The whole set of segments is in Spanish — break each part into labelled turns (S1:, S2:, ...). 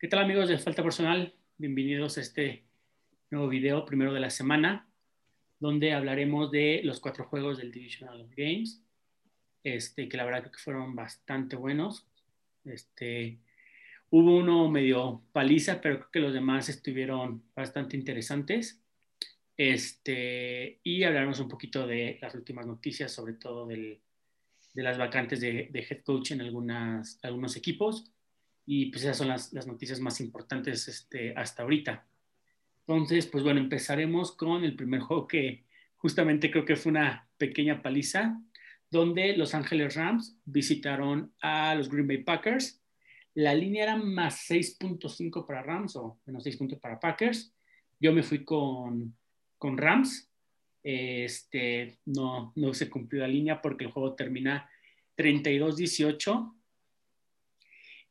S1: ¿Qué tal amigos de Falta Personal? Bienvenidos a este nuevo video, primero de la semana, donde hablaremos de los cuatro juegos del Divisional Games, este, que la verdad que fueron bastante buenos. Este, hubo uno medio paliza, pero creo que los demás estuvieron bastante interesantes. Este, y hablaremos un poquito de las últimas noticias, sobre todo del, de las vacantes de, de, head coach en algunas, algunos equipos y pues esas son las, noticias más importantes este, hasta ahorita. Entonces, pues bueno, empezaremos con el primer juego que justamente creo que fue una pequeña paliza, donde Los Ángeles Rams visitaron a los Green Bay Packers. La línea era más 6.5 para Rams o menos 6 para Packers. Yo me fui con, con Rams. Este, no, no se cumplió la línea porque el juego termina 32-18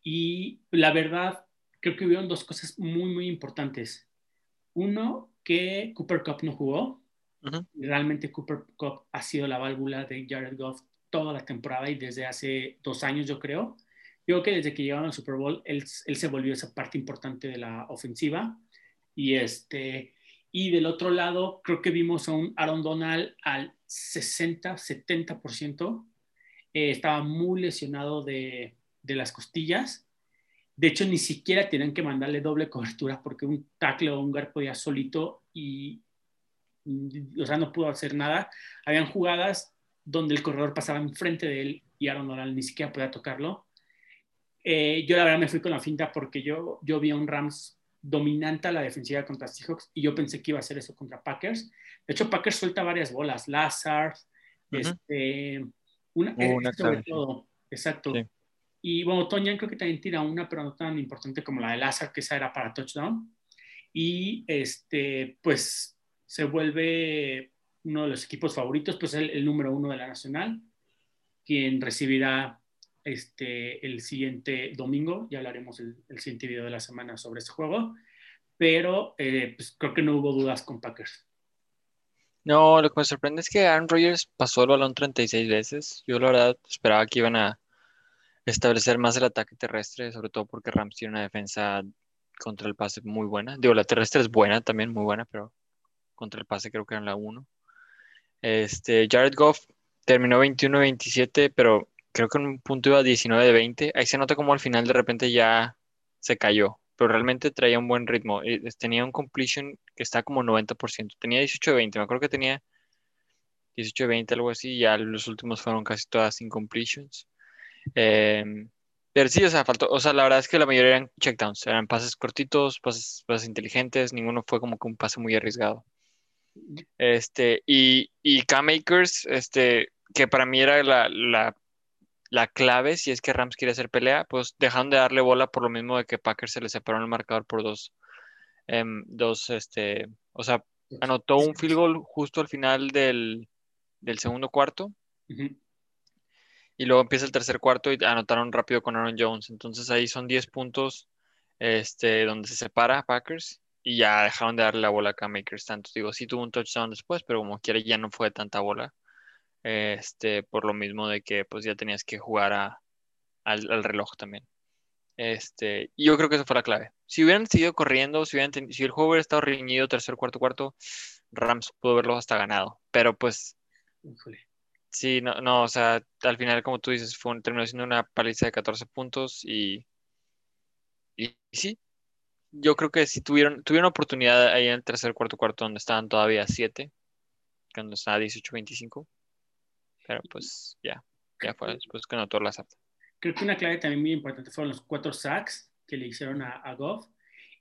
S1: y la verdad, creo que hubieron dos cosas muy, muy importantes. Uno, que Cooper Cup no jugó. Realmente Cooper Cup ha sido la válvula de Jared Goff toda la temporada y desde hace dos años, yo creo. Yo creo que desde que llegaron al Super Bowl, él, él, se volvió esa parte importante de la ofensiva. Y, este, y del otro lado, creo que vimos a un Aaron Donald al 60, 70%. Eh, estaba muy lesionado de, de las costillas. De hecho, ni siquiera tenían que mandarle doble cobertura porque un tackle o un guard podía solito y, o sea, no pudo hacer nada. Habían jugadas donde el corredor pasaba enfrente de él y Aaron Donald ni siquiera podía tocarlo. Eh, yo la verdad me fui con la finta porque yo, yo vi a un Rams dominante a la defensiva contra Seahawks y yo pensé que iba a hacer eso contra Packers. De hecho, Packers suelta varias bolas, Lazard, este, una, uh, sobre todo, exacto. Y bueno, Toña creo que también tira una, pero no tan importante como la de Lazar, que esa era para touchdown. Y este, pues se vuelve uno de los equipos favoritos, pues el, el número uno de la Nacional, quien recibirá este, el siguiente domingo. Ya hablaremos el, el siguiente video de la semana sobre ese juego. Pero eh, pues creo que no hubo dudas con Packers.
S2: No, lo que me sorprende es que Aaron Rodgers pasó el balón 36 veces. Yo la verdad esperaba que iban a establecer más el ataque terrestre, sobre todo porque Rams tiene una defensa contra el pase muy buena. Digo, la terrestre es buena también, muy buena, pero contra el pase creo que era la 1. Este, Jared Goff terminó 21-27, pero creo que en un punto iba 19 20. Ahí se nota como al final de repente ya se cayó, pero realmente traía un buen ritmo. Tenía un completion que está como 90%. Tenía 18 20, me acuerdo que tenía 18 20, algo así, y ya los últimos fueron casi todas incompletions. Eh, pero sí, o sea, faltó, o sea, la verdad es que la mayoría eran checkdowns, eran pases cortitos, pases, pases inteligentes, ninguno fue como que un pase muy arriesgado. Este, y, y K-Makers, este, que para mí era la, la, la, clave, si es que Rams quiere hacer pelea, pues dejaron de darle bola por lo mismo de que Packers se le separó el marcador por dos, em, dos, este, o sea, anotó un field goal justo al final del, del segundo cuarto. Y luego empieza el tercer cuarto y anotaron rápido con Aaron Jones. Entonces ahí son 10 puntos este, donde se separa Packers y ya dejaron de darle la bola a Makers. Tanto digo, sí tuvo un touchdown después, pero como quiera ya no fue tanta bola. Este, por lo mismo de que pues ya tenías que jugar a, al, reloj también. Este, y yo creo que eso fue la clave. Si hubieran seguido corriendo, si, hubieran si el juego hubiera estado reñido tercer, cuarto, cuarto, Rams pudo verlo hasta ganado. Pero pues Sí, no, no, o sea, al final, como tú dices, fue, terminó siendo una paliza de 14 puntos y, y, sí, yo creo que si tuvieron, tuvieron oportunidad ahí en el tercer, cuarto, cuarto, donde estaban todavía 7, cuando estaba 18-25, pero pues ya, ya fue después que anotó la SAT.
S1: Creo que una clave también muy importante fueron los cuatro sacks que le hicieron a, a Goff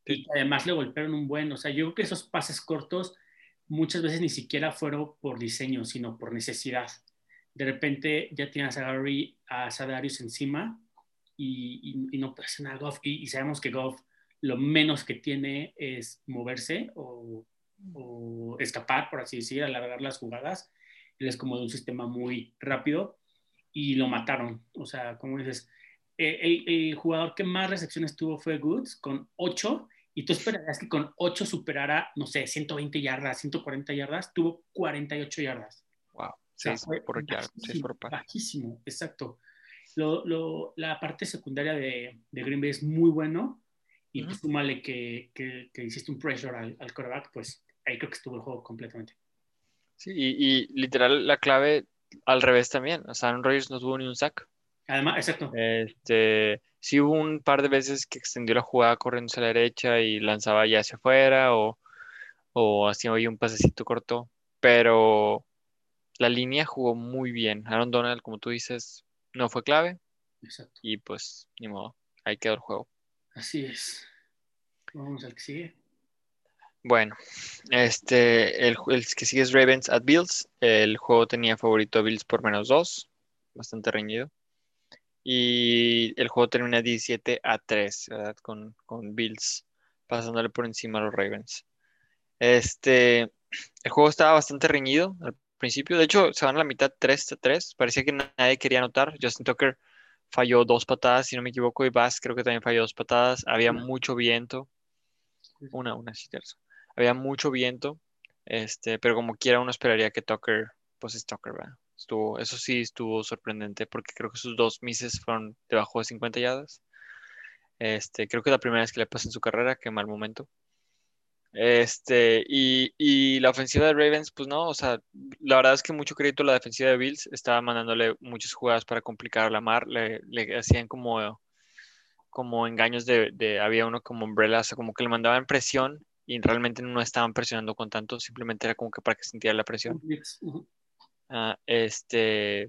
S1: y además le golpearon un buen, o sea, yo creo que esos pases cortos muchas veces ni siquiera fueron por diseño, sino por necesidad de repente ya tienes a Gary, a Sadarius encima y, y, no puede hacer nada Goff. Y, sabemos que Goff lo menos que tiene es moverse o, escapar, por así decir, alargar las jugadas. Él es como de un sistema muy rápido y lo mataron. O sea, como dices, eh, el, jugador que más recepciones tuvo fue Goods con 8 y tú esperarías que con 8 superara, no sé, 120 yardas, 140 yardas, tuvo 48 yardas.
S2: Sí, por
S1: bajísimo, exacto. Lo, lo, la parte secundaria de, de, Green Bay es muy bueno y uh súmale que, que, hiciste un pressure al, al quarterback, pues ahí creo que estuvo el juego completamente.
S2: Sí, y, literal la clave al revés también. O sea, Aaron Rodgers no tuvo ni un sack.
S1: Además, exacto.
S2: Este, sí hubo un par de veces que extendió la jugada corriendo hacia la derecha y lanzaba ya hacia afuera o, o hacía un pasecito corto, pero la línea jugó muy bien. Aaron Donald, como tú dices, no fue clave.
S1: Exacto.
S2: Y pues, ni modo, ahí quedó el juego.
S1: Así es. Vamos al que sigue.
S2: Bueno, este, el, que sigue es Ravens at Bills. El juego tenía favorito a Bills por menos dos, bastante reñido. Y el juego termina 17 a 3, ¿verdad? Con, con Bills pasándole por encima a los Ravens. Este, el juego estaba bastante reñido al principio. De hecho, se van a la mitad 3 a 3. Parecía que nadie quería anotar. Justin Tucker falló dos patadas, si no me equivoco, y Bass creo que también falló dos patadas. Había mucho viento. Una, una, sí, terzo había mucho viento, este, pero como quiera uno esperaría que Tucker, pues es Tucker, ¿verdad? Estuvo, eso sí estuvo sorprendente porque creo que sus dos mises fueron debajo de 50 yardas. Este, creo que es la primera vez que le pasa en su carrera, qué mal momento. Este, y, y, la ofensiva de Ravens, pues no, o sea, la verdad es que mucho crédito a la defensiva de Bills, estaba mandándole muchas jugadas para complicar a la mar, le, le hacían como, como engaños de, de, había uno como umbrella, o sea, como que le mandaban presión y realmente no estaban presionando con tanto, simplemente era como que para que sintiera la presión. Ah, este,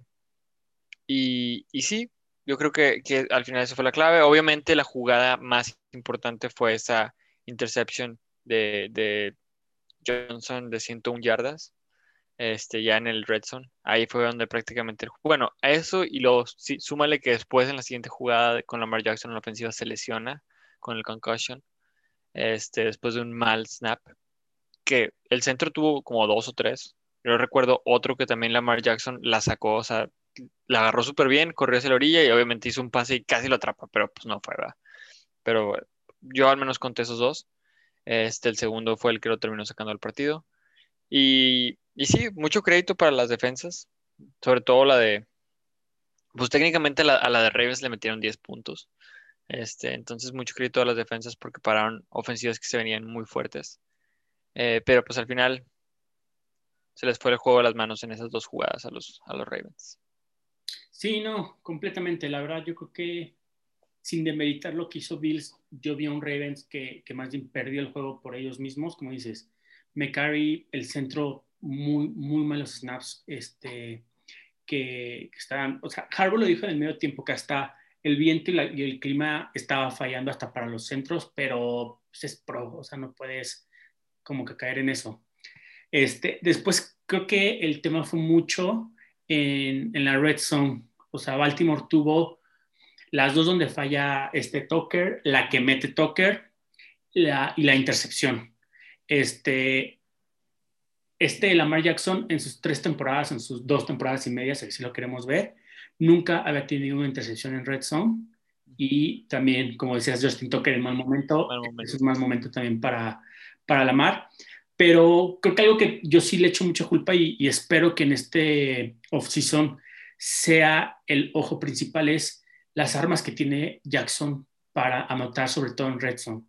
S2: y, y, sí, yo creo que, que, al final eso fue la clave. Obviamente la jugada más importante fue esa intercepción de, Johnson de 101 yardas, este, ya en el red zone. Ahí fue donde prácticamente, bueno, eso y lo, sí, súmale que después en la siguiente jugada con Lamar Jackson en la ofensiva se lesiona con el concussion este, después de un mal snap, que el centro tuvo como dos o tres. Yo recuerdo otro que también Lamar Jackson la sacó, o sea, la agarró súper bien, corrió hacia la orilla y obviamente hizo un pase y casi lo atrapa, pero pues no fue, ¿verdad? Pero yo al menos conté esos dos. Este, el segundo fue el que lo terminó sacando al partido. Y, y sí, mucho crédito para las defensas, sobre todo la de, pues técnicamente a la de Ravens le metieron 10 puntos. Este, entonces, mucho crédito a las defensas porque pararon ofensivas que se venían muy fuertes. Eh, pero pues al final se les fue el juego a las manos en esas dos jugadas a los, a los Ravens.
S1: Sí, no, completamente. La verdad, yo creo que sin demeritar lo que hizo Bills, yo vi a un Ravens que, que más bien perdió el juego por ellos mismos. Como dices, McCarry, el centro, muy, muy malos snaps, este, que, que estaban, o sea, lo dijo en el medio tiempo que hasta el viento y, el clima estaba fallando hasta para los centros, pero pues, es pro, o sea, no puedes como que caer en eso. Este, después creo que el tema fue mucho en, en la red zone, o sea, Baltimore tuvo las dos donde falla este Tucker, la que mete Tucker la, y la intercepción. Este, este Lamar Jackson en sus tres temporadas, en sus dos temporadas y media, si lo queremos ver, nunca había tenido una intercepción en red zone y también, como decías, Justin Tucker en mal momento, es un mal momento también para, para la mar. Pero creo que algo que yo sí le echo mucha culpa y, y espero que en este off-season sea el ojo principal es las armas que tiene Jackson para anotar, sobre todo en red zone.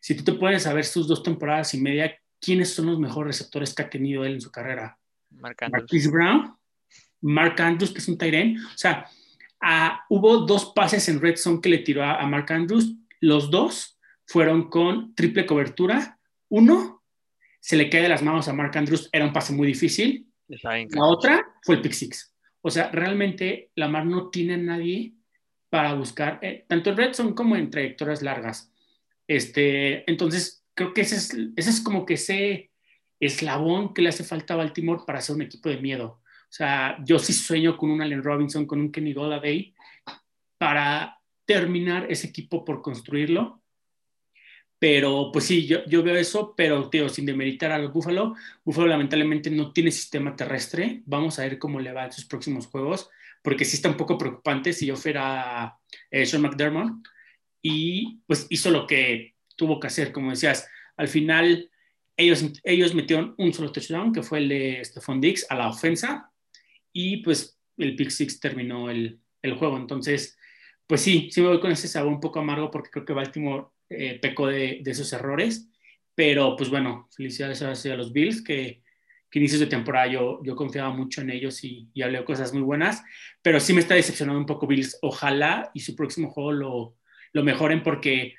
S1: Si tú te puedes saber sus dos temporadas y media, ¿quiénes son los mejores receptores que ha tenido él en su carrera? Marquise Brown Mark Andrews, que es un Tyren. O sea, hubo dos pases en red zone que le tiró a, Mark Andrews. Los dos fueron con triple cobertura. Uno se le cae de las manos a Mark Andrews, era un pase muy difícil. La otra fue el pick six. O sea, realmente Lamar no tiene a nadie para buscar, eh, tanto en red zone como en trayectorias largas. Este, entonces, creo que ese es, ese es como que ese eslabón que le hace falta a Baltimore para ser un equipo de miedo. O sea, yo sí sueño con un Allen Robinson, con un Kenny Golladay, para terminar ese equipo por construirlo. Pero pues sí, yo, yo veo eso, pero tío, sin demeritar a los Buffalo, Buffalo lamentablemente no tiene sistema terrestre. Vamos a ver cómo le va en sus próximos juegos, porque sí está un poco preocupante si yo fuera eh, Sean McDermott. Y pues hizo lo que tuvo que hacer, como decías. Al final, ellos, ellos metieron un solo touchdown, que fue el de Stephon Diggs, a la ofensa y pues el pick six terminó el, el juego. Entonces, pues sí, sí me voy con ese sabor un poco amargo porque creo que Baltimore eh, pecó de, de, esos errores. Pero pues bueno, felicidades a los Bills que, que inicios de temporada yo, yo confiaba mucho en ellos y, y hablé cosas muy buenas. Pero sí me está decepcionando un poco Bills. Ojalá y su próximo juego lo, lo mejoren porque,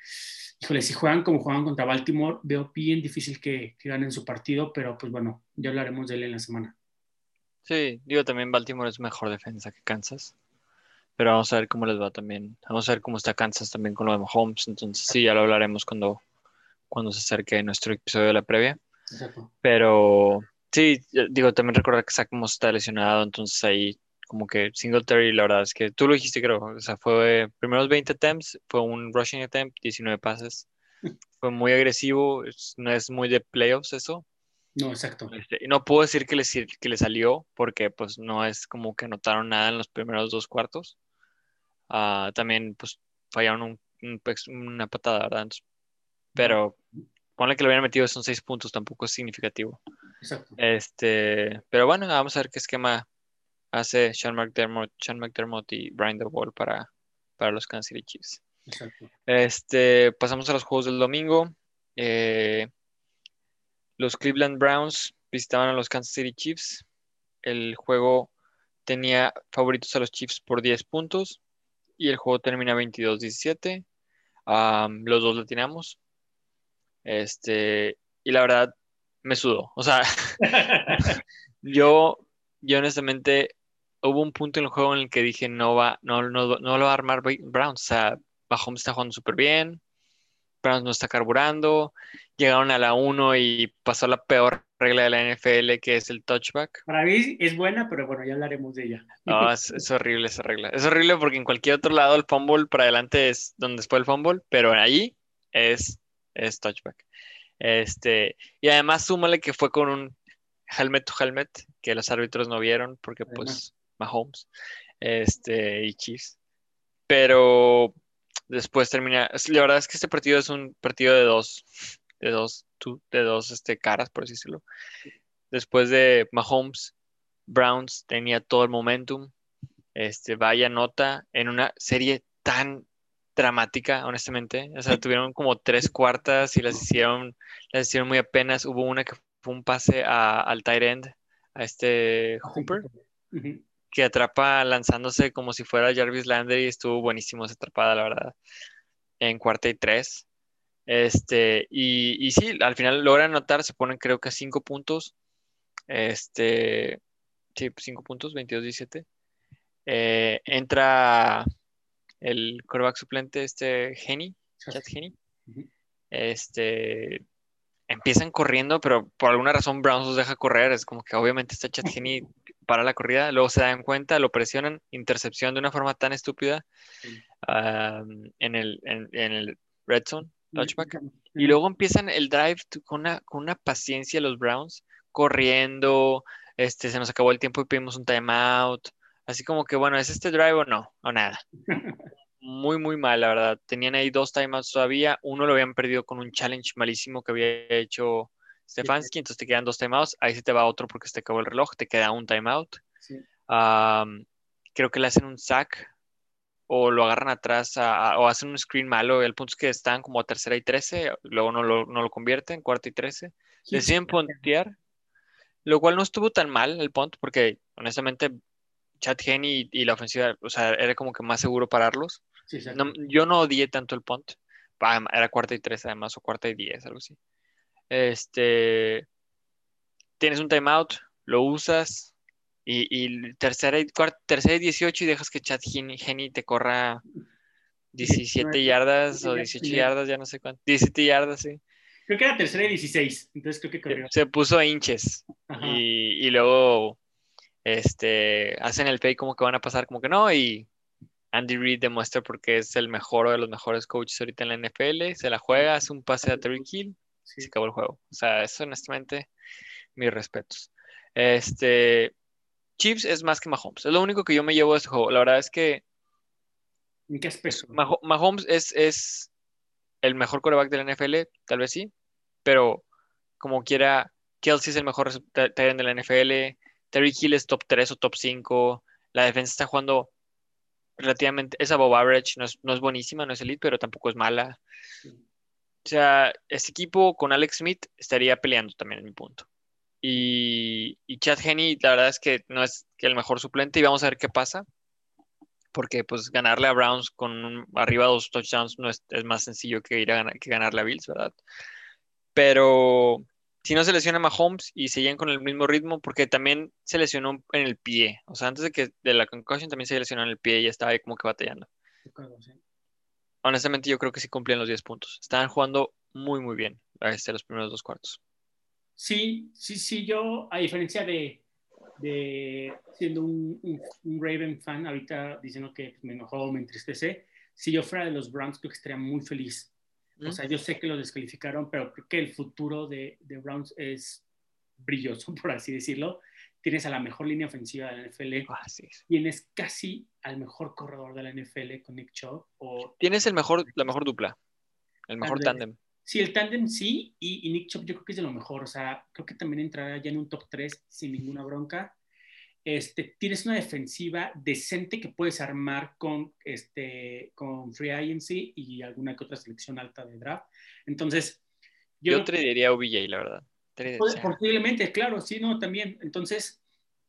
S1: híjole, si juegan como juegan contra Baltimore, veo bien difícil que, que ganen su partido. Pero pues bueno, ya hablaremos de él en la semana.
S2: Sí, digo también Baltimore es mejor defensa que Kansas. Pero vamos a ver cómo les va también. Vamos a ver cómo está Kansas también con lo de Mahomes. Entonces sí, ya lo hablaremos cuando, cuando se acerque nuestro episodio de la previa. Exacto. Pero sí, digo, también recordar que Zach está lesionado, entonces ahí como que Singletary, la verdad es que tú lo dijiste, creo. O sea, fue primeros 20 attempts, fue un rushing attempt, 19 pases. Fue muy agresivo, no es muy de playoffs eso.
S1: No, exacto.
S2: Este, y no puedo decir que le, que le salió porque pues no es como que notaron nada en los primeros dos cuartos. Ah, también pues fallaron una patada, ¿verdad? pero ponle que le hubieran metido son seis puntos, tampoco es significativo. Exacto. Este, pero bueno, vamos a ver qué esquema hace Sean McDermott, Sean McDermott y Brian DeWall para, para los Kansas City Chiefs. Exacto. Este, pasamos a los juegos del domingo. Eh, los Cleveland Browns visitaban a los Kansas City Chiefs. El juego tenía favoritos a los Chiefs por 10 puntos y el juego termina 22-17. los dos lo tiramos. Este, y la verdad, me sudó. O sea, yo, yo honestamente, hubo un punto en el juego en el que dije, no va, no, no, no lo va a armar Browns. O sea, Mahomes está jugando súper bien. Browns no está carburando. Llegaron a la 1 y pasó la peor regla de la NFL, que es el touchback.
S1: Para mí es buena, pero bueno, ya hablaremos de ella.
S2: No, es, horrible esa regla. Es horrible porque en cualquier otro lado el fumble para adelante es donde después el fumble, pero ahí es, es touchback. Este, y además súmale que fue con un helmet to helmet que los árbitros no vieron porque pues Mahomes este, y Chiefs. Pero después termina. La verdad es que este partido es un partido de dos, de dos, de dos este, caras, por así decirlo. Después de Mahomes, Browns tenía todo el momentum. Este, vaya nota en una serie tan dramática, honestamente. O sea, tuvieron como tres cuartas y las hicieron, las hicieron muy apenas. Hubo una que fue un pase a, al tight end, a este Hooper que atrapa lanzándose como si fuera Jarvis Landry y estuvo buenísimo esa atrapada, la verdad, en cuarta y tres. Este, y, y sí, al final logran anotar, se ponen creo que a cinco puntos. Este, sí, cinco puntos, 22-17. Eh, entra el coreback suplente, este Geni, Chad Geni. Este, empiezan corriendo, pero por alguna razón Browns los deja correr. Es como que obviamente está Chad Geni para la corrida, luego se dan cuenta, lo presionan, intercepción de una forma tan estúpida en, el, en, el red zone, touchback, y luego empiezan el drive con una, con una paciencia los Browns, corriendo, este, se nos acabó el tiempo y pedimos un timeout, así como que, bueno, ¿es este drive o no? O nada. Muy, muy mal, la verdad. Tenían ahí dos timeouts todavía. Uno lo habían perdido con un challenge malísimo que había hecho Stefanski, entonces te quedan dos timeouts, ahí se te va otro porque se te acabó el reloj, te queda un timeout. creo que le hacen un sack o lo agarran atrás o hacen un screen malo. El punto es que están como a tercera y trece, luego no lo, no lo convierten, cuarta y trece. Deciden pontear, lo cual no estuvo tan mal el punt porque honestamente Chad Henney y, la ofensiva, o sea, era como que más seguro pararlos. yo no odié tanto el punt. Era cuarta y tres además, o cuarta y diez, algo así. Este, tienes un timeout, lo usas y, tercera, y tercera y 18 y dejas que Chad Geni te corra 17 yardas o 18 yardas, ya no sé cuánto. 17 yardas, sí.
S1: Creo que era tercera y 16, entonces creo que corrió.
S2: Se puso a hinches y, y, luego este, hacen el fake como que van a pasar, como que no, y Andy Reid demuestra porque es el mejor de los mejores coaches ahorita en la NFL, se la juega, hace un pase a Terry Hill se acabó el juego. O sea, eso honestamente, mis respetos. Este, Chiefs es más que Mahomes. Es lo único que yo me llevo de este juego. La verdad es que.
S1: ¿En qué aspecto?
S2: Mahomes es, es el mejor coreback de la NFL, tal vez sí, pero como quiera, Kelsey es el mejor de la NFL, Terry Hill es top 3 o top 5, la defensa está jugando relativamente, es above average, no es, no es buenísima, no es elite, pero tampoco es mala. O sea, este equipo con Alex Smith estaría peleando también en mi punto. Y, y Chad Henney, la verdad es que no es el mejor suplente y vamos a ver qué pasa. Porque pues ganarle a Browns con arriba dos touchdowns no es, es, más sencillo que ir a ganar, que ganarle a Bills, ¿verdad? Pero si no se lesiona Mahomes y siguen con el mismo ritmo, porque también se lesionó en el pie. O sea, antes de que de la concussion también se lesionó en el pie y estaba ahí como que batallando. Honestamente, yo creo que sí cumplían los 10 puntos. Estaban jugando muy, muy bien este, los primeros dos cuartos.
S1: Sí, sí, sí. Yo, a diferencia de, de siendo un, un, Raven fan, ahorita diciendo que me enojó, me entristece, si yo fuera de los Browns, creo que estaría muy feliz o sea, yo sé que lo descalificaron, pero creo que el futuro de, de Browns es brilloso, por así decirlo. Tienes a la mejor línea ofensiva de la NFL.
S2: Ah,
S1: Tienes casi al mejor corredor de la NFL con Nick Chubb. O...
S2: Tienes el mejor, la mejor dupla, el mejor tándem.
S1: Sí, el tándem sí, y, y, Nick Chubb yo creo que es de lo mejor. O sea, creo que también entrará ya en un top 3 sin ninguna bronca este, tienes una defensiva decente que puedes armar con, este, con Free Agency y alguna que otra selección alta de draft. Entonces,
S2: yo, yo diría OBJ, la verdad.
S1: Posiblemente, claro, sí, no, también. Entonces,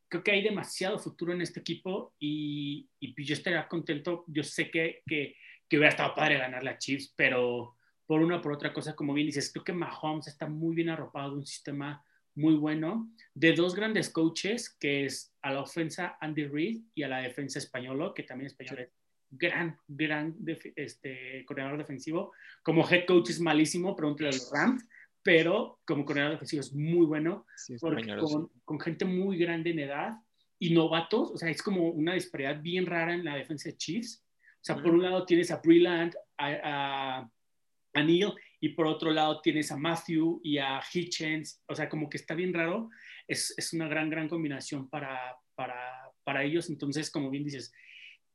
S1: creo que hay demasiado futuro en este equipo y, y yo estaría contento. Yo sé que, que, que, hubiera estado padre ganar la Chiefs, pero por una o por otra cosa, como bien dices, creo que Mahomes está muy bien arropado de un sistema muy bueno, de dos grandes coaches, que es a la ofensa Andy Reid y a la defensa españolo, que también español es gran, gran este, coordinador defensivo. Como head coach es malísimo, pregúntale a los Rams, pero como coordinador defensivo es muy bueno, con, con, gente muy grande en edad y novatos, o sea, es como una disparidad bien rara en la defensa de Chiefs. O sea, por un lado tienes a Brilland, a, a, a Neil y por otro lado tienes a Matthew y a Hitchens, o sea, como que está bien raro, es, es una gran, gran combinación para, para, para, ellos, entonces, como bien dices,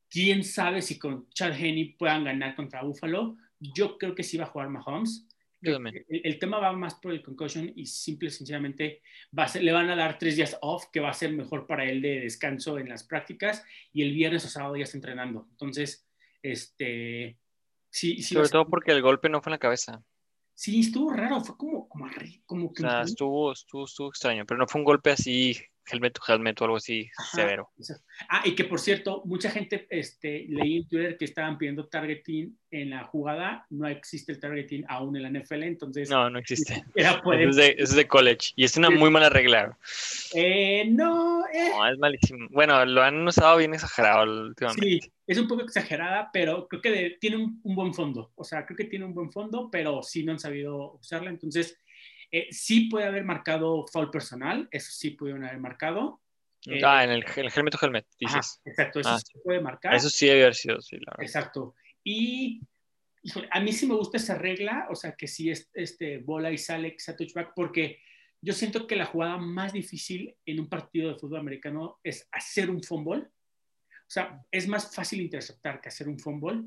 S1: quién sabe si con Chad Henney puedan ganar contra Buffalo, yo creo que sí va a jugar Mahomes. El, el, tema va más por el concussion y simple y sencillamente va a ser, le van a dar tres días off, que va a ser mejor para él de descanso en las prácticas, y el viernes o sábado ya está entrenando. Entonces, este, sí, sí
S2: Sobre todo porque el golpe no fue en la cabeza.
S1: Sí, estuvo raro, fue como, como, como
S2: que... O sea, estuvo, estuvo, estuvo extraño, pero no fue un golpe así helmet to helmet o algo así severo.
S1: Ah, y que por cierto, mucha gente este, leí en Twitter que estaban pidiendo targeting en la jugada. No existe el targeting aún en la NFL, entonces.
S2: No, no existe. es, de, es, de, college y es una muy mala regla.
S1: Eh, no,
S2: eh. no, es malísimo. Bueno, lo han usado bien exagerado últimamente.
S1: Sí, es un poco exagerada, pero creo que tiene un, un, buen fondo. O sea, creo que tiene un buen fondo, pero sí no han sabido usarla. Entonces, eh, sí puede haber marcado foul personal, eso sí pudieron haber marcado.
S2: Eh, ah, en el, el helmet o helmet, dices.
S1: exacto, eso
S2: ah,
S1: sí puede marcar.
S2: Eso sí debe haber sido, sí, la
S1: verdad. Exacto. Y a mí sí me gusta esa regla, o sea, que si es este, bola y sale que sea touchback, porque yo siento que la jugada más difícil en un partido de fútbol americano es hacer un fumble. O sea, es más fácil interceptar que hacer un fumble.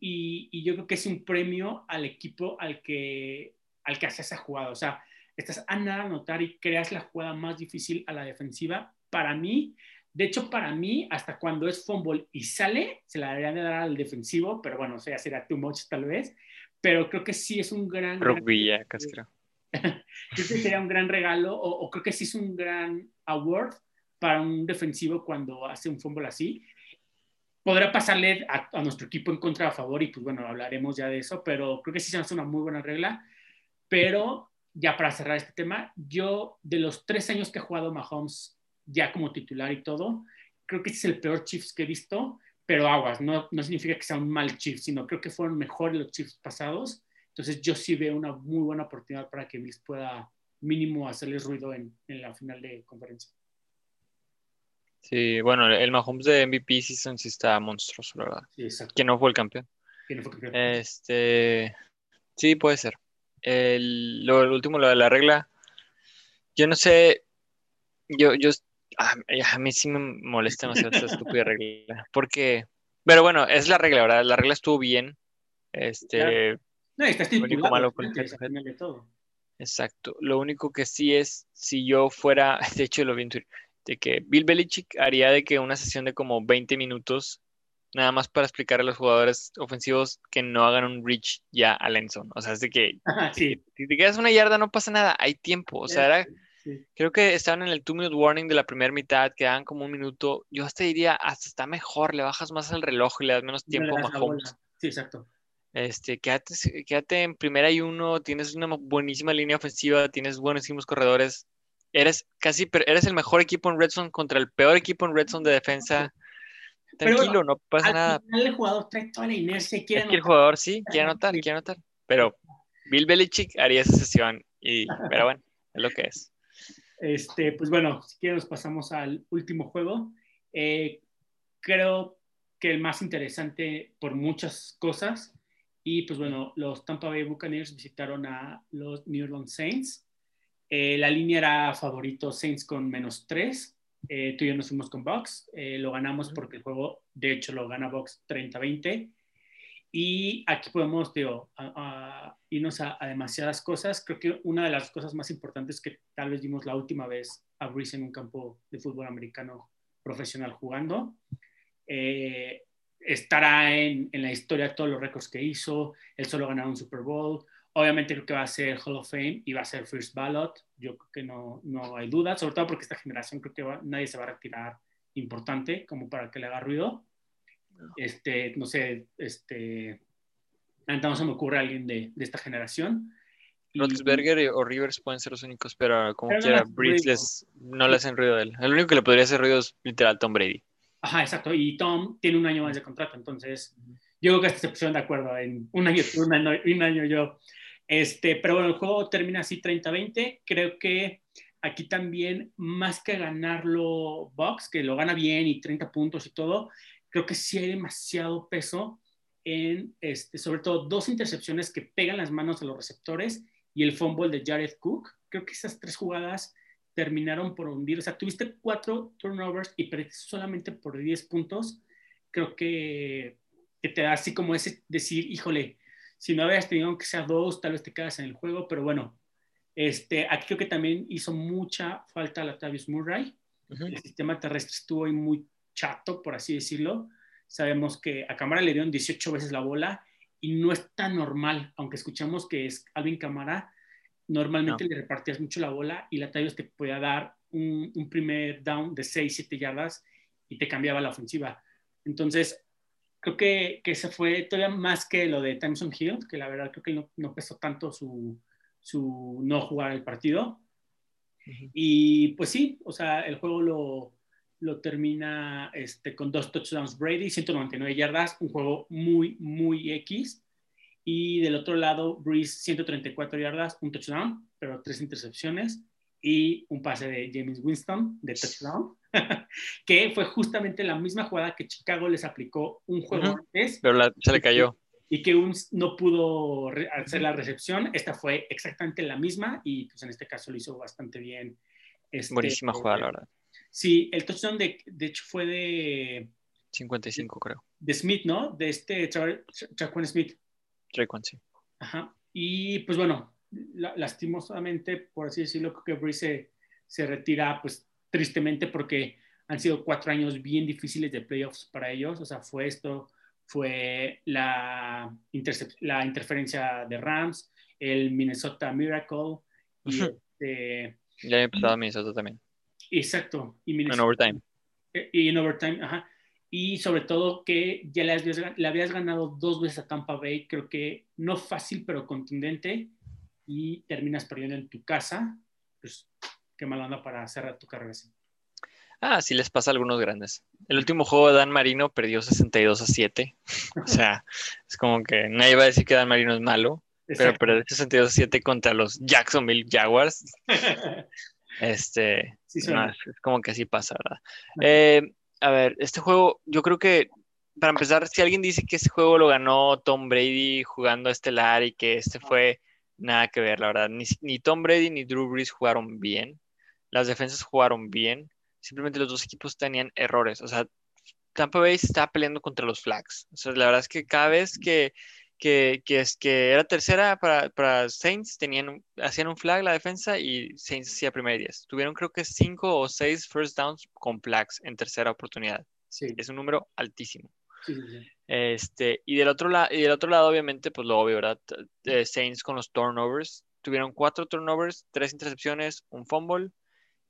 S1: Y, y, yo creo que es un premio al equipo al que al que hace esa jugada. O sea, estás a nada anotar y creas la jugada más difícil a la defensiva. Para mí, de hecho, para mí, hasta cuando es fumble y sale, se la deberían de dar al defensivo, pero bueno, o sea, será too much tal vez. Pero creo que sí es un gran.
S2: Rugby, casi creo.
S1: creo que sería un gran regalo, o, creo que sí es un gran award para un defensivo cuando hace un fumble así. Podrá pasarle a, a, nuestro equipo en contra a favor y pues bueno, hablaremos ya de eso, pero creo que sí se hace una muy buena regla. Pero ya para cerrar este tema, yo de los tres años que he jugado Mahomes ya como titular y todo, creo que es el peor Chiefs que he visto, pero aguas, no, no significa que sea un mal Chiefs, sino creo que fueron mejores los Chiefs pasados. Entonces yo sí veo una muy buena oportunidad para que Bills pueda mínimo hacerles ruido en, en la final de conferencia.
S2: Sí, bueno, el Mahomes de MVP season sí está monstruoso, ¿verdad?
S1: Sí, exacto.
S2: Que no fue el campeón.
S1: Que no fue campeón.
S2: Este, sí, puede ser. El, lo, último, lo de la regla. Yo no sé, yo, yo, a, a mí sí me molesta demasiado esta estúpida regla. Porque, pero bueno, es la regla, ¿verdad? La regla estuvo bien. Este.
S1: No, está
S2: malo con el todo. Exacto. Lo único que sí es, si yo fuera, de hecho lo vi en Twitter, de que Bill Belichick haría de que una sesión de como 20 minutos nada más para explicar a los jugadores ofensivos que no hagan un reach ya a Lenson. O sea, es de que si, te quedas una yarda no pasa nada, hay tiempo. O sea, era, creo que estaban en el two minute warning de la primera mitad, quedaban como un minuto. Yo hasta diría, hasta está mejor, le bajas más al reloj y le das menos tiempo a Mahomes.
S1: Sí, exacto.
S2: Este, quédate, quédate en primera y uno, tienes una buenísima línea ofensiva, tienes buenísimos corredores, eres casi, eres el mejor equipo en Red Zone contra el peor equipo en Red Zone de defensa. Tranquilo, no pasa al nada.
S1: Final el jugador trae toda la inercia quiere
S2: es que el jugador sí, quiere anotar, quiere anotar. Pero Bill Belichick haría esa sesión. Y, pero bueno, es lo que es.
S1: Este, pues bueno, si quieres pasamos al último juego. Eh, creo que el más interesante por muchas cosas. Y pues bueno, los Tampa Bay Buccaneers visitaron a los New Orleans Saints. Eh, la línea era favorito Saints con menos 3. Eh, tú y yo nos fuimos con Box. Eh, lo ganamos porque el juego, de hecho, lo gana Box 30-20. Y aquí podemos, digo, irnos a, demasiadas cosas. Creo que una de las cosas más importantes que tal vez vimos la última vez a Breeze en un campo de fútbol americano profesional jugando. estará en, en, la historia todos los récords que hizo. Él solo ganó un Super Bowl. Obviamente creo que va a ser Hall of Fame y va a ser First Ballot. Yo creo que no, no hay duda, sobre todo porque esta generación creo que nadie se va a retirar importante como para que le haga ruido. Este, no sé, este, no se me ocurre alguien de, de esta generación.
S2: Roethlisberger o Rivers pueden ser los únicos, pero como quiera, Breeze no le hacen ruido a él. El único que le podría hacer ruido es literal Tom Brady.
S1: Ajá, exacto. Y Tom tiene un año más de contrato, entonces yo creo que se pusieron de acuerdo en un año un año, un año yo. Este, pero bueno, el juego termina así 30-20. Creo que aquí también, más que ganarlo Box, que lo gana bien y 30 puntos y todo, creo que sí hay demasiado peso en, este, sobre todo, dos intercepciones que pegan las manos a los receptores y el fumble de Jared Cook. Creo que esas tres jugadas terminaron por hundir. O sea, tuviste cuatro turnovers y perdiste solamente por 10 puntos. Creo que, que te da así como ese decir, híjole, si no habías tenido que sea dos, tal vez te quedas en el juego, pero bueno, este, aquí creo que también hizo mucha falta la Tavius Murray. El sistema terrestre estuvo ahí muy chato, por así decirlo. Sabemos que a Camara le dieron 18 veces la bola y no es tan normal, aunque escuchamos que es Alvin Camara, normalmente le repartías mucho la bola y la Tavius te podía dar un, un primer down de 6, 7 yardas y te cambiaba la ofensiva. Entonces, creo que, que se fue todavía más que lo de Thompson Hill, que la verdad creo que no, no pesó tanto su, su, no jugar el partido. Y pues sí, o sea, el juego lo, lo termina este, con dos touchdowns Brady, 199 yardas, un juego muy, muy X. Y del otro lado, Breeze, 134 yardas, un touchdown, pero tres intercepciones y un pase de James Winston de touchdown. que fue justamente la misma jugada que Chicago les aplicó un juego antes.
S2: Pero se le cayó.
S1: Y que un, no pudo hacer la recepción. Esta fue exactamente la misma y pues en este caso lo hizo bastante bien.
S2: Este, Buenísima jugada, la verdad.
S1: Sí, el touchdown de, de hecho fue de...
S2: 55 creo.
S1: De Smith, ¿no? De este Traquan Smith.
S2: Traquan, sí.
S1: Ajá. Y pues bueno, lastimosamente, por así decirlo, creo que Breeze se, se retira pues tristemente porque han sido cuatro años bien difíciles de playoffs para ellos. O sea, fue esto, fue la, la interferencia de Rams, el Minnesota Miracle. Y este,
S2: ya he empezado Minnesota también.
S1: Exacto.
S2: Y en overtime.
S1: Eh, y en overtime, ajá. Y sobre todo que ya le habías, le habías ganado dos veces a Tampa Bay, creo que no fácil, pero contundente, y terminas perdiendo en tu casa. Pues qué mal anda para cerrar tu carrera así.
S2: Ah, sí les pasa a algunos grandes. El último juego de Dan Marino perdió 62 a 7. o sea, es como que nadie va a decir que Dan Marino es malo, pero perdió 62 a 7 contra los Jacksonville Jaguars. este, es, como que así pasa, ¿verdad? Eh, a ver, este juego, yo creo que para empezar, si alguien dice que este juego lo ganó Tom Brady jugando a estelar y que este fue nada que ver, la verdad. Ni, ni Tom Brady ni Drew Brees jugaron bien las defensas jugaron bien, simplemente los dos equipos tenían errores. O sea, Tampa Bay estaba peleando contra los flags. O sea, la verdad es que cada vez que, que, es, que era tercera para, para, Saints, tenían, hacían un flag la defensa y Saints hacía primera y diez. Tuvieron creo que cinco o seis first downs con flags en tercera oportunidad. Sí. Es un número altísimo. Este, y del otro lado, y del otro lado, obviamente, pues lo obvio, ¿verdad? Eh, Saints con los turnovers. Tuvieron cuatro turnovers, tres intercepciones, un fumble.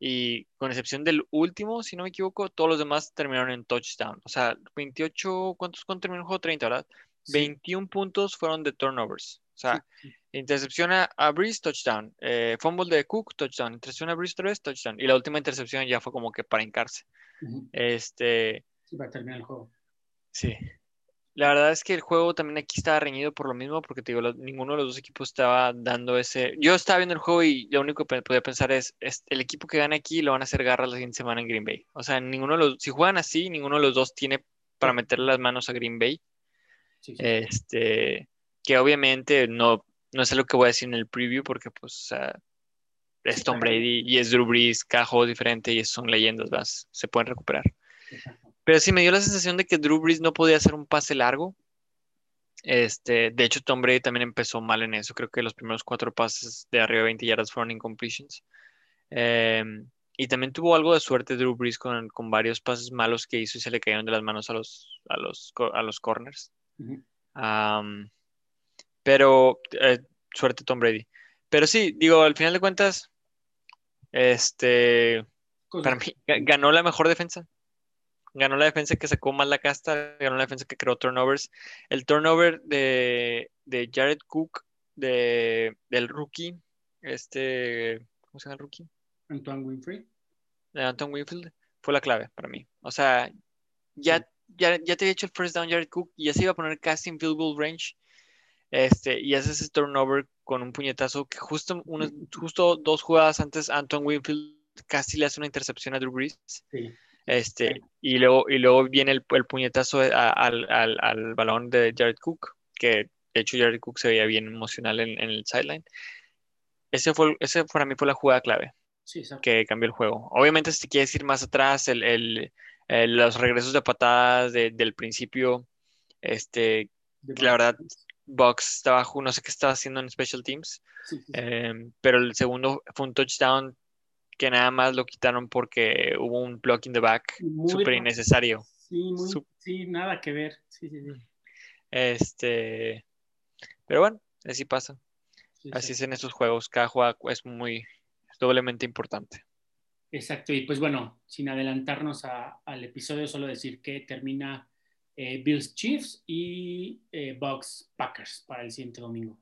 S2: Y con excepción del último, si no me equivoco, todos los demás terminaron en touchdown. O sea, 28, ¿cuántos cuánto terminó el juego? 30, ¿verdad? 21 puntos fueron de turnovers. O sea, intercepción a, Breeze, touchdown. Eh, fumble de Cook, touchdown. Intercepción a Breeze, tres, touchdown. Y la última intercepción ya fue como que para hincarse. Este.
S1: Sí, para terminar el juego.
S2: Sí. La verdad es que el juego también aquí estaba reñido por lo mismo, porque te digo, ninguno de los dos equipos estaba dando ese. Yo estaba viendo el juego y lo único que podía pensar es, el equipo que gana aquí lo van a hacer garra la siguiente semana en Green Bay. O sea, ninguno de los, si juegan así, ninguno de los dos tiene para meterle las manos a Green Bay. Este, que obviamente no, no es lo que voy a decir en el preview, porque pues es Tom Brady y es Drew Brees, juego diferente y son leyendas, ¿vas? se pueden recuperar. Pero sí me dio la sensación de que Drew Brees no podía hacer un pase largo. Este, de hecho, Tom Brady también empezó mal en eso. Creo que los primeros cuatro pases de arriba de 20 yardas fueron incompletions. Em, y también tuvo algo de suerte Drew Brees con, con, varios pases malos que hizo y se le cayeron de las manos a los, a los, a los corners. pero eh, suerte Tom Brady. Pero sí, digo, al final de cuentas, este, para mí, ganó la mejor defensa ganó la defensa que sacó más la casta, ganó la defensa que creó turnovers. El turnover de, Jared Cook, de, del rookie, este, ¿cómo se llama el rookie?
S1: Antoine Winfield.
S2: De Antoine Winfield, fue la clave para mí. O sea, ya, ya, ya te había hecho el first down Jared Cook y ya se iba a poner casi en field goal range. Este, y haces ese turnover con un puñetazo que justo, justo dos jugadas antes Anton Winfield casi le hace una intercepción a Drew Brees. Sí. Este, y, luego, y luego viene el, el puñetazo al, al, al, balón de Jared Cook, que de hecho Jared Cook se veía bien emocional en, en el sideline. Ese, fue, ese para mí fue la jugada clave que cambió el juego. Obviamente, si quieres ir más atrás, el, el, los regresos de patadas de, del principio, este, la verdad, Box estaba, no sé qué estaba haciendo en Special Teams, em, pero el segundo fue un touchdown que nada más lo quitaron porque hubo un block in the back súper innecesario.
S1: Sí, sí, nada que ver. Sí, sí, sí.
S2: Este, pero bueno, así pasa. así es en estos juegos. Cada juego es muy, doblemente importante.
S1: Exacto, y pues bueno, sin adelantarnos al episodio, solo decir que termina eh, Bills Chiefs y eh, Bucks Packers para el siguiente domingo.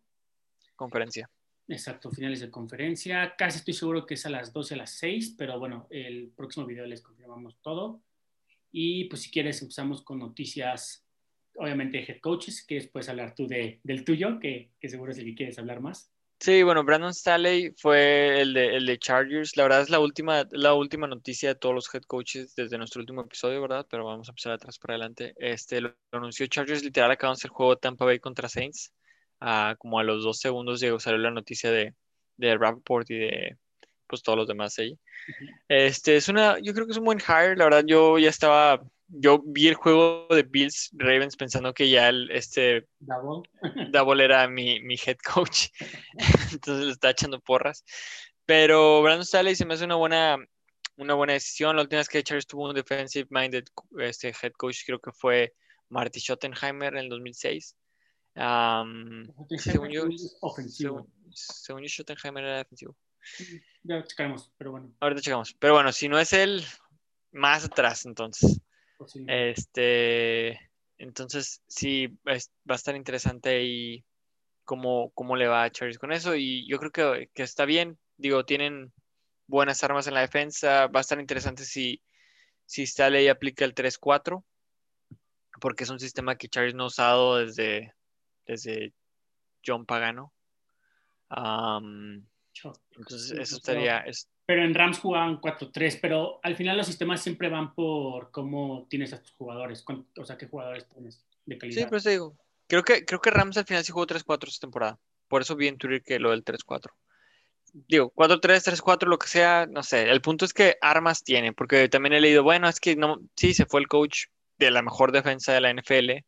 S2: Conferencia.
S1: Exacto, finales de conferencia. Casi estoy seguro que es a las 12 a las 6, pero bueno, el próximo video les confirmamos todo. Y pues si quieres empezamos con noticias, obviamente de head coaches, que después hablar tú de, del tuyo, que, que seguro es el que quieres hablar más.
S2: Sí, bueno, Brandon Staley fue el de, el de Chargers. La verdad es la última, la última noticia de todos los head coaches desde nuestro último episodio, ¿verdad? Pero vamos a empezar atrás para adelante. Este lo anunció Chargers, literal, acabamos el juego Tampa Bay contra Saints como a los dos segundos llegó, salió la noticia de, de Rappaport y de pues todos los demás ahí. Este es una, yo creo que es un buen hire, la verdad yo ya estaba, yo vi el juego de Bills Ravens pensando que ya el, este
S1: Double,
S2: Double era mi, mi, head coach, entonces le está echando porras, pero Brandon Staley se me hace una buena, una buena decisión, la última vez que Charles tuvo un defensive minded este head coach creo que fue Marty Schottenheimer en el 2006 según yo, ofensivo. Según, yo, Schottenheimer era defensivo.
S1: Ya checamos, pero bueno.
S2: Ahorita checamos. Pero bueno, si no es él, más atrás entonces. Este, entonces sí, va a estar interesante y cómo, cómo le va a Chargers con eso. Y yo creo que, que, está bien. Digo, tienen buenas armas en la defensa. Va a estar interesante si, si Staley aplica el 3-4, porque es un sistema que Chargers no ha usado desde, desde John Pagano. entonces, eso estaría.
S1: Pero en Rams jugaban 4-3, pero al final los sistemas siempre van por cómo tienes a tus jugadores, o sea, qué jugadores tienes de calidad.
S2: Sí, pues digo. Creo que, creo que Rams al final sí jugó 3-4 esta temporada. Por eso vi en Twitter que lo del 3-4. Digo, 4-3, 3-4, lo que sea, no sé. El punto es que armas tiene, porque también he leído, bueno, es que no, sí, se fue el coach de la mejor defensa de la NFL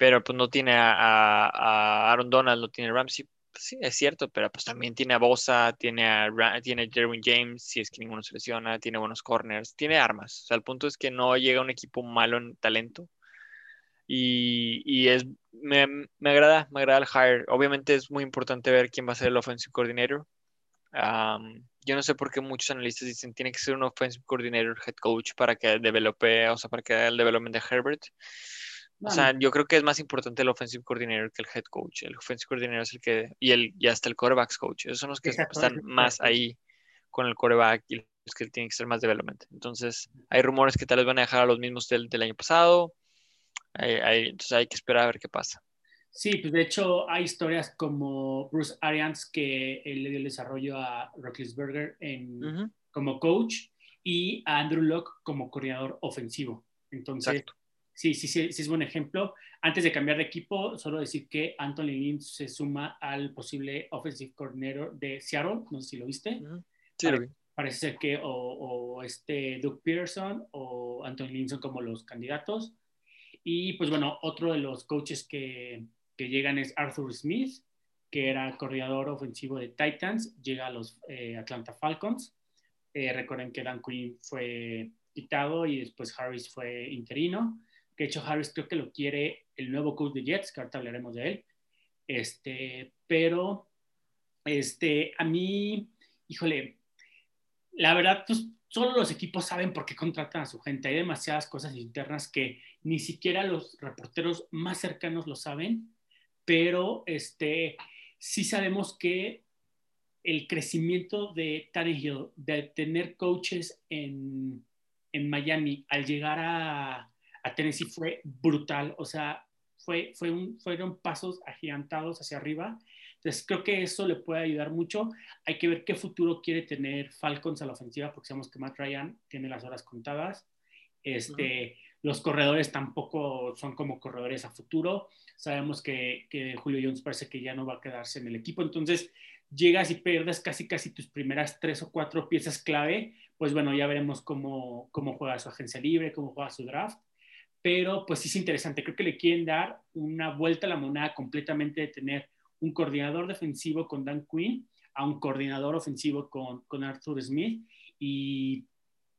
S2: pero pues no tiene a, Aaron Donald, no tiene Ramsey. pues sí, es cierto, pero pues también tiene a Bosa, tiene a, tiene Jerwin James, si es que ninguno se lesiona, tiene buenos corners, tiene armas. O sea, el punto es que no llega un equipo malo en talento. Y, y es, me, me, agrada, me agrada el hire. Obviamente es muy importante ver quién va a ser el offensive coordinator. yo no sé por qué muchos analistas dicen tiene que ser un offensive coordinator, head coach para que develope, o sea, para que el development de Herbert. O sea, yo creo que es más importante el offensive coordinator que el head coach. El offensive coordinator es el que, y, el, y hasta el quarterbacks coach. Esos son los que están más ahí con el quarterback y los que tienen que ser más development. Entonces, hay rumores que tal vez van a dejar a los mismos del, del año pasado. Hay, entonces, hay que esperar a ver qué pasa.
S1: Sí, pues de hecho hay historias como Bruce Arians que él le dio el desarrollo a Roethlisberger en, como coach y a Andrew Locke como coordinador ofensivo. Entonces, sí, sí, sí, sí es buen ejemplo. Antes de cambiar de equipo, solo decir que Anthony Lynn se suma al posible offensive coordinator de Seattle, no sé si lo viste.
S2: Sí.
S1: Parece ser que o, este Doug Pearson o Anthony Lynn son como los candidatos. Y pues bueno, otro de los coaches que, que llegan es Arthur Smith, que era coordinador ofensivo de Titans, llega a los eh, Atlanta Falcons. Eh, recuerden que Dan Quinn fue quitado y después Harris fue interino de hecho Harris creo que lo quiere el nuevo coach de Jets, que ahorita hablaremos de él. Este, pero este, a mí, híjole, la verdad, pues solo los equipos saben por qué contratan a su gente. Hay demasiadas cosas internas que ni siquiera los reporteros más cercanos lo saben, pero este, sí sabemos que el crecimiento de Tannehill, de tener coaches en, en Miami, al llegar a, a Tennessee fue brutal, o sea, fue, fue un, fueron pasos agigantados hacia arriba. Entonces, creo que eso le puede ayudar mucho. Hay que ver qué futuro quiere tener Falcons a la ofensiva, porque sabemos que Matt Ryan tiene las horas contadas. Este, Los corredores tampoco son como corredores a futuro. Sabemos que, que, Julio Jones parece que ya no va a quedarse en el equipo. Entonces, llegas y pierdes casi casi tus primeras tres o cuatro piezas clave. Pues bueno, ya veremos cómo, cómo juega su agencia libre, cómo juega su draft pero pues sí es interesante. Creo que le quieren dar una vuelta a la moneda completamente de tener un coordinador defensivo con Dan Quinn a un coordinador ofensivo con, con Arthur Smith y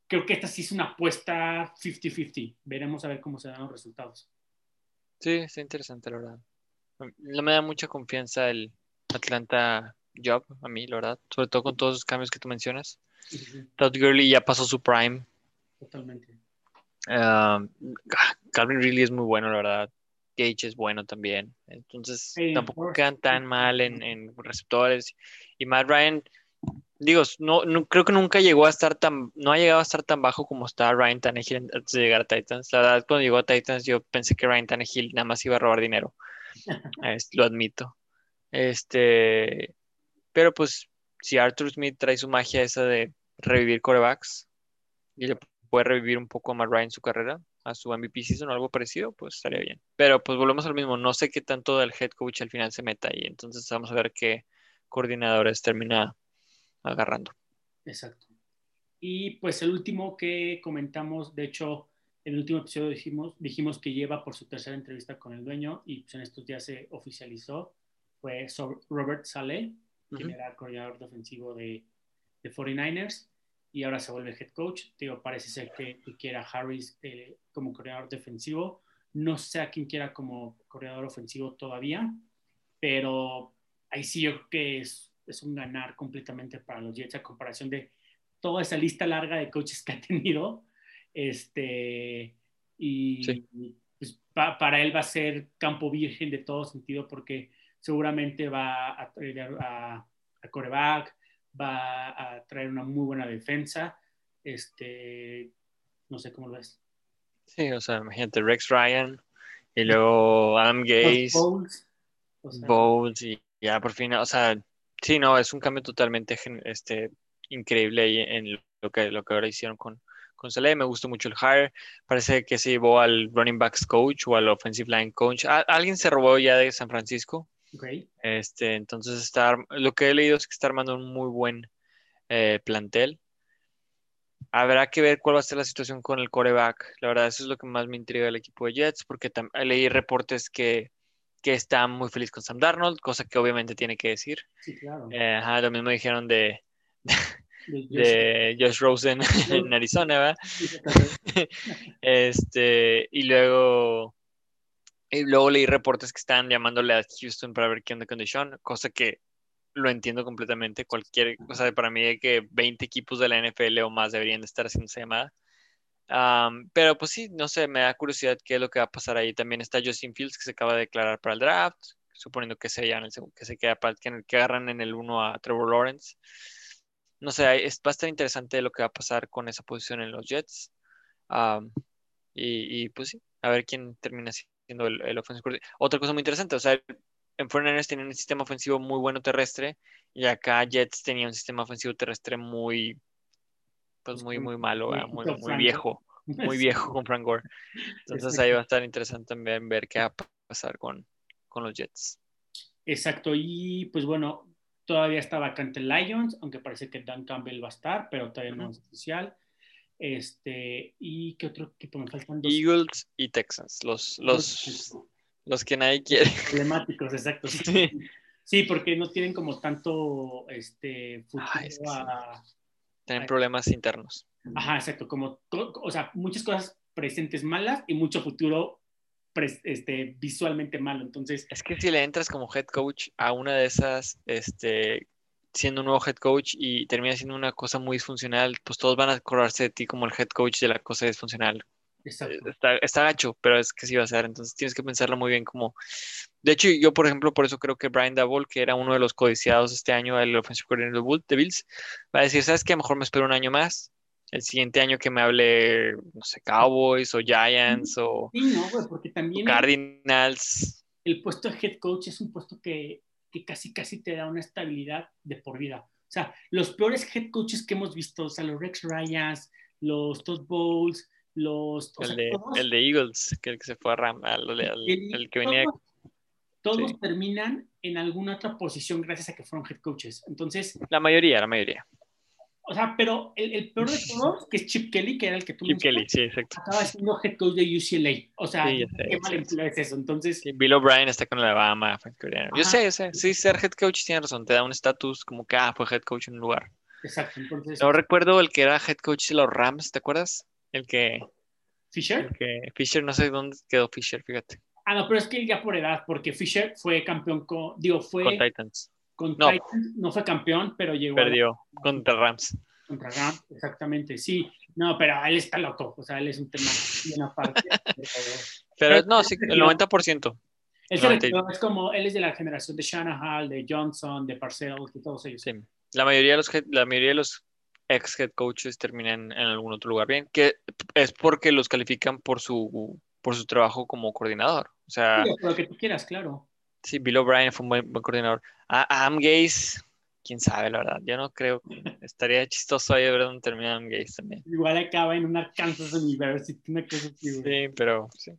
S1: creo que esta sí es una apuesta 50-50. Veremos a ver cómo se dan los resultados.
S2: Sí, está interesante, la verdad. No me da mucha confianza el Atlanta Job a mí, la verdad, sobre todo con todos los cambios que tú mencionas. Todd Gurley ya pasó su prime.
S1: Totalmente.
S2: Calvin Ridley es muy bueno, la verdad. Gage es bueno también. Entonces, tampoco quedan tan mal en, receptores. Y Matt Ryan, digo, no, creo que nunca llegó a estar tan, no ha llegado a estar tan bajo como está Ryan Tannehill antes de llegar a Titans. La verdad, cuando llegó a Titans, yo pensé que Ryan Tannehill nada más iba a robar dinero. lo admito. Este, pero pues, si Arthur Smith trae su magia esa de revivir corebacks y le puede revivir un poco a Matt Ryan su carrera, a su MVP season o algo parecido, pues estaría bien. Pero pues volvemos al mismo, no sé qué tanto del head coach al final se meta ahí, entonces vamos a ver qué coordinadores termina agarrando.
S1: Exacto. Y pues el último que comentamos, de hecho, en el último episodio dijimos, dijimos que lleva por su tercera entrevista con el dueño y pues en estos días se oficializó, fue Robert Saleh, quien era coordinador defensivo de, de 49ers y ahora se vuelve head coach. Digo, parece ser que, quiera Harris eh, como corredor defensivo. No sé a quién quiera como corredor ofensivo todavía, pero ahí sí yo creo que es, es, un ganar completamente para los Jets a comparación de toda esa lista larga de coaches que ha tenido. Este, y pues, para él va a ser campo virgen de todo sentido porque seguramente va a traer a, a coreback, va a traer una muy buena defensa. Este, no sé cómo lo ves.
S2: Sí, o sea, imagínate Rex Ryan y luego Adam Gaze, Bowles, y ya por fin, o sea, sí, no, es un cambio totalmente este, increíble en lo que, lo que ahora hicieron con, con Saleh. Me gustó mucho el hire. Parece que se llevó al running backs coach o al offensive line coach. ¿Alguien se robó ya de San Francisco? Este, entonces, está, lo que he leído es que está armando un muy buen eh, plantel. Habrá que ver cuál va a ser la situación con el coreback. La verdad, eso es lo que más me intriga del equipo de Jets, porque leí reportes que que está muy feliz con Sam Darnold, cosa que obviamente tiene que decir.
S1: Sí, claro.
S2: Eh, lo mismo dijeron de, de, Josh Rosen en Arizona, ¿verdad? este, y luego, y luego leí reportes que están llamándole a Houston para ver qué onda con Deshaun, cosa que lo entiendo completamente. Cualquier, o sea, para mí que 20 equipos de la NFL o más deberían de estar haciendo esa llamada pero pues sí, no sé, me da curiosidad qué es lo que va a pasar ahí. También está Justin Fields que se acaba de declarar para el draft, suponiendo que se, el, que se queda para que, que agarran en el 1 a Trevor Lawrence. No sé, es, va a estar interesante lo que va a pasar con esa posición en los Jets. y, pues sí, a ver quién termina siendo el, el ofensivo. Otra cosa muy interesante, o sea, en 49 tenían un sistema ofensivo muy bueno terrestre y acá Jets tenía un sistema ofensivo terrestre muy pues muy, muy malo, muy, muy viejo, muy viejo con Frank Gore. Entonces ahí va a estar interesante también ver qué va a pasar con, con los Jets.
S1: Exacto, y pues bueno, todavía está vacante Lions, aunque parece que Dan Campbell va a estar, pero todavía no es oficial. Este, ¿y qué otro equipo me faltan?
S2: Dos. Eagles y Texans, los, los, los que nadie quiere.
S1: Problemáticos, exacto. Sí. sí. porque no tienen como tanto este, futuro a,
S2: tienen problemas internos.
S1: Ajá, exacto, como, o sea, muchas cosas presentes malas y mucho futuro este, visualmente malo, entonces...
S2: Es que si le entras como head coach a una de esas, este, siendo un nuevo head coach y termina siendo una cosa muy disfuncional, pues todos van a acordarse de ti como el head coach de la cosa disfuncional. Exacto. Está, está gacho, pero es que sí va a ser, entonces tienes que pensarlo muy bien como de hecho, yo, por ejemplo, por eso creo que Brian Double, que era uno de los codiciados este año, el offensive coordinator de Bills, va a decir, ¿sabes qué? Mejor me espero un año más. El siguiente año que me hable, no sé, Cowboys o Giants o,
S1: sí, no, güey, porque también
S2: Cardinals.
S1: El, puesto de head coach es un puesto que, que casi, casi te da una estabilidad de por vida. O sea, los peores head coaches que hemos visto, o sea, los Rex Ryans, los Todd Bowles, los...
S2: El, de, el, de, Eagles, que el que se fue a Ram, el, que venía
S1: todos terminan en alguna otra posición gracias a que fueron head coaches. Entonces.
S2: La mayoría, la mayoría.
S1: O sea, pero el, peor de todos, que es Chip Kelly, que era el que tú
S2: Chip Kelly, sí, exacto.
S1: Acaba siendo head coach de UCLA. O sea, qué mal empleo es eso. Entonces.
S2: Bill O'Brien está con Alabama, Yo sé, yo sé. Sí, ser head coach tiene razón. Te da un estatus como que, ah, fue head coach en un lugar.
S1: Exacto. Entonces.
S2: No recuerdo el que era head coach de los Rams, ¿te acuerdas? El que.
S1: Fisher.
S2: El que, Fisher, no sé dónde quedó Fisher, fíjate.
S1: Ah, no, pero es que ya por edad, porque Fisher fue campeón con, digo, fue...
S2: Con Titans.
S1: Con no. Titans, no fue campeón, pero llegó...
S2: Perdió contra Rams.
S1: Contra Rams, exactamente, sí. No, pero él está loco, o sea, él es un tema bien aparte.
S2: pero, no, sí, el 90%.
S1: Él es como, él es de la generación de Shanahan, de Johnson, de Parcells, de todos ellos.
S2: Sí, la mayoría de los, la mayoría de los ex head coaches terminan en algún otro lugar bien, que es porque los califican por su por su trabajo como coordinador. O sea,
S1: lo que tú quieras, claro.
S2: Sí, Bill O'Brien fue un buen, coordinador. A Am Gaze, quién sabe, la verdad. Yo no creo. Estaría chistoso ahí ver dónde termina Am Gaze también.
S1: Igual acaba en un Arkansas University, una cosa así.
S2: Sí, pero sí.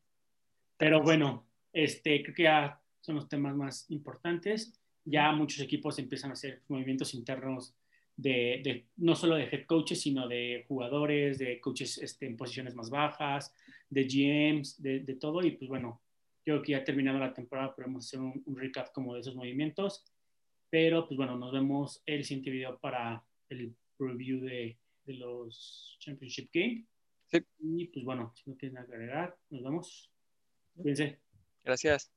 S1: Pero bueno, este, creo que ya son los temas más importantes. Ya muchos equipos empiezan a hacer movimientos internos de, de, no solo de head coaches, sino de jugadores, de coaches este, en posiciones más bajas, de GMs, de, de, todo. Y pues bueno, yo creo que ya terminado la temporada podemos hacer un, recap como de esos movimientos. Pero pues bueno, nos vemos el siguiente video para el review de, de los Championship Game.
S2: Sí.
S1: Y pues bueno, si no que agregar, nos vemos. Cuídense.
S2: Gracias.